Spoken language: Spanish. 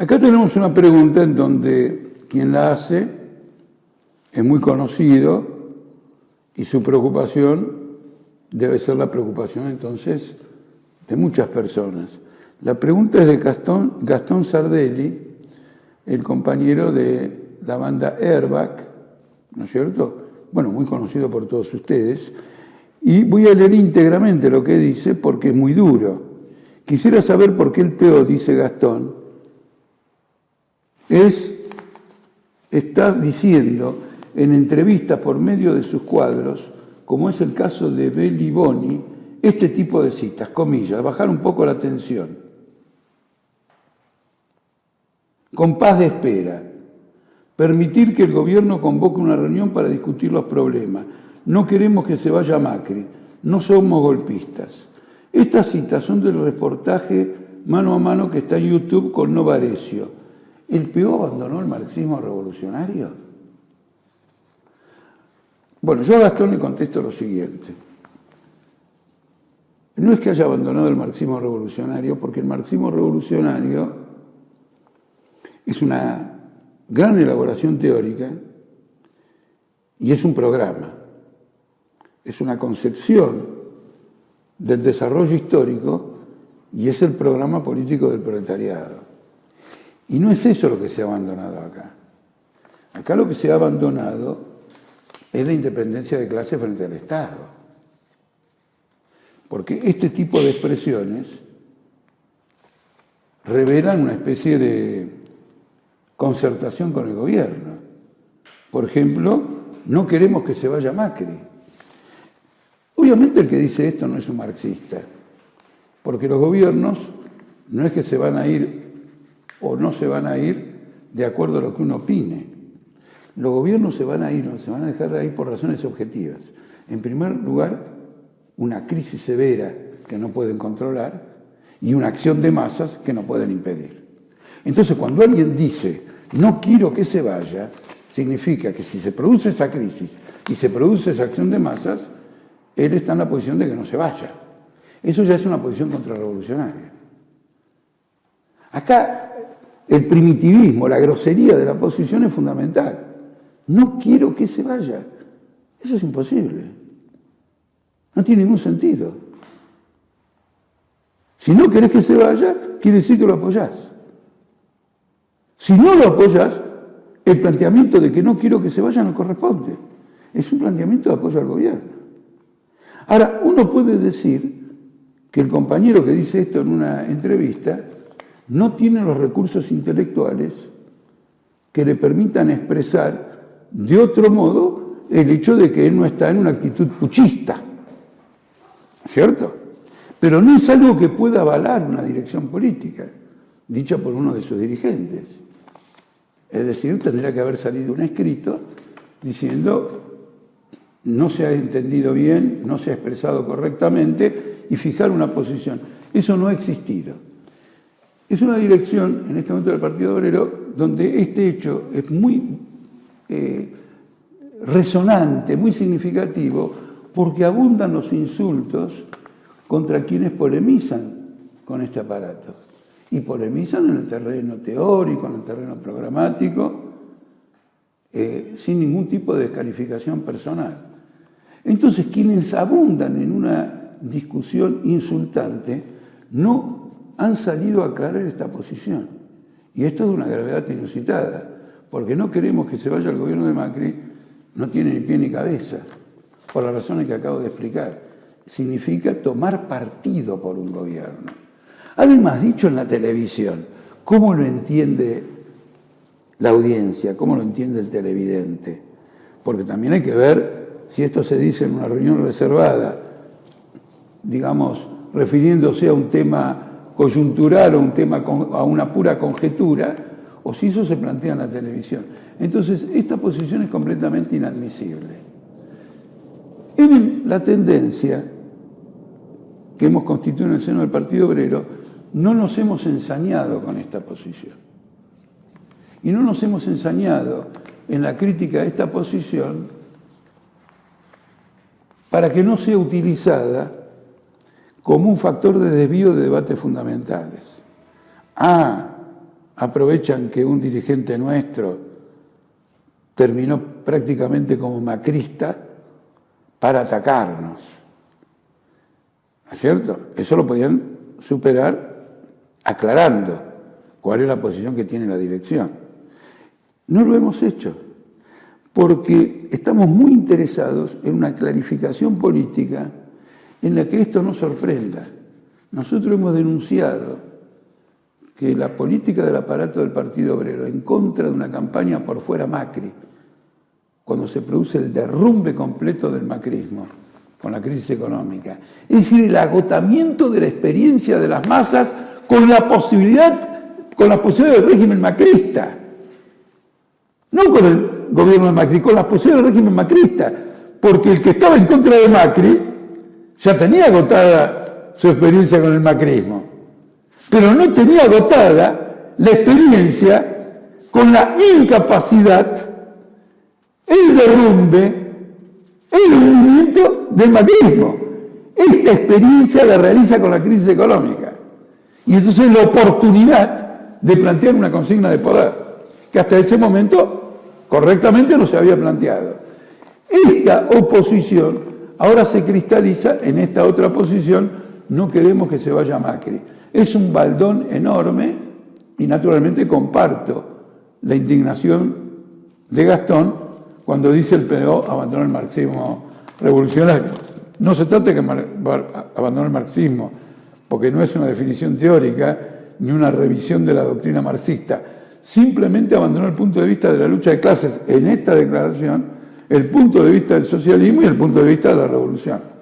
Acá tenemos una pregunta en donde quien la hace es muy conocido y su preocupación debe ser la preocupación entonces de muchas personas. La pregunta es de Gastón, Sardelli, el compañero de la banda Airbag, ¿no es cierto? Bueno, muy conocido por todos ustedes. Y voy a leer íntegramente lo que dice porque es muy duro. Quisiera saber por qué el peor, dice Gastón, es, está diciendo en entrevistas por medio de sus cuadros, como es el caso de Belli Boni, este tipo de citas, comillas, bajar un poco la tensión. Con paz de espera, permitir que el gobierno convoque una reunión para discutir los problemas. No queremos que se vaya Macri, no somos golpistas. Estas citas son del reportaje mano a mano que está en YouTube con Novarecio ¿El PO abandonó el marxismo revolucionario? Bueno, yo a Gastón le contesto lo siguiente. No es que haya abandonado el marxismo revolucionario, porque el marxismo revolucionario es una gran elaboración teórica y es un programa, es una concepción del desarrollo histórico y es el programa político del proletariado. Y no es eso lo que se ha abandonado acá. Acá lo que se ha abandonado es la independencia de clase frente al Estado. Porque este tipo de expresiones revelan una especie de concertación con el gobierno. Por ejemplo, no queremos que se vaya Macri. Obviamente el que dice esto no es un marxista, porque los gobiernos no es que se van a ir o no se van a ir de acuerdo a lo que uno opine. Los gobiernos se van a ir, no se van a dejar de ir por razones objetivas. En primer lugar, una crisis severa que no pueden controlar y una acción de masas que no pueden impedir. Entonces, cuando alguien dice, no quiero que se vaya, significa que si se produce esa crisis y se produce esa acción de masas, él está en la posición de que no se vaya. Eso ya es una posición contrarrevolucionaria. Acá el primitivismo, la grosería de la posición es fundamental. No quiero que se vaya. Eso es imposible. No tiene ningún sentido. Si no querés que se vaya, quiere decir que lo apoyás. Si no lo apoyas, el planteamiento de que no quiero que se vaya no corresponde. Es un planteamiento de apoyo al gobierno. Ahora, uno puede decir que el compañero que dice esto en una entrevista no tiene los recursos intelectuales que le permitan expresar de otro modo el hecho de que él no está en una actitud puchista. ¿Cierto? Pero no es algo que pueda avalar una dirección política, dicha por uno de sus dirigentes. Es decir, tendría que haber salido un escrito diciendo no se ha entendido bien, no se ha expresado correctamente y fijar una posición. Eso no ha existido. Es una dirección, en este momento del Partido Obrero, donde este hecho es muy eh, resonante, muy significativo, porque abundan los insultos contra quienes polemizan con este aparato. Y polemizan en el terreno teórico, en el terreno programático, eh, sin ningún tipo de descalificación personal. Entonces, quienes abundan en una discusión insultante no han salido a aclarar esta posición. Y esto es de una gravedad inusitada, porque no queremos que se vaya el gobierno de Macri, no tiene ni pie ni cabeza, por las razones que acabo de explicar. Significa tomar partido por un gobierno. Además, dicho en la televisión, ¿cómo lo entiende la audiencia? ¿Cómo lo entiende el televidente? Porque también hay que ver si esto se dice en una reunión reservada, digamos, refiriéndose a un tema coyuntural o un tema a una pura conjetura, o si eso se plantea en la televisión. Entonces, esta posición es completamente inadmisible. En la tendencia que hemos constituido en el seno del Partido Obrero, no nos hemos ensañado con esta posición. Y no nos hemos ensañado en la crítica a esta posición para que no sea utilizada como un factor de desvío de debates fundamentales. Ah, aprovechan que un dirigente nuestro terminó prácticamente como macrista para atacarnos. ¿No es cierto? Eso lo podían superar aclarando cuál es la posición que tiene la dirección. No lo hemos hecho, porque estamos muy interesados en una clarificación política en la que esto no sorprenda. Nosotros hemos denunciado que la política del aparato del Partido Obrero en contra de una campaña por fuera Macri, cuando se produce el derrumbe completo del macrismo con la crisis económica, es decir, el agotamiento de la experiencia de las masas con la posibilidad, con la posibilidad del régimen macrista, no con el gobierno de Macri, con la posibilidad del régimen macrista, porque el que estaba en contra de Macri ya tenía agotada su experiencia con el macrismo pero no tenía agotada la experiencia con la incapacidad, el derrumbe, el movimiento del macrismo. Esta experiencia la realiza con la crisis económica. Y entonces la oportunidad de plantear una consigna de poder, que hasta ese momento correctamente no se había planteado. Esta oposición ahora se cristaliza en esta otra posición, no queremos que se vaya Macri. Es un baldón enorme y naturalmente comparto la indignación de Gastón cuando dice el PDO abandonó el marxismo revolucionario. No se trata de que abandonó el marxismo, porque no es una definición teórica ni una revisión de la doctrina marxista. Simplemente abandonó el punto de vista de la lucha de clases en esta declaración, el punto de vista del socialismo y el punto de vista de la revolución.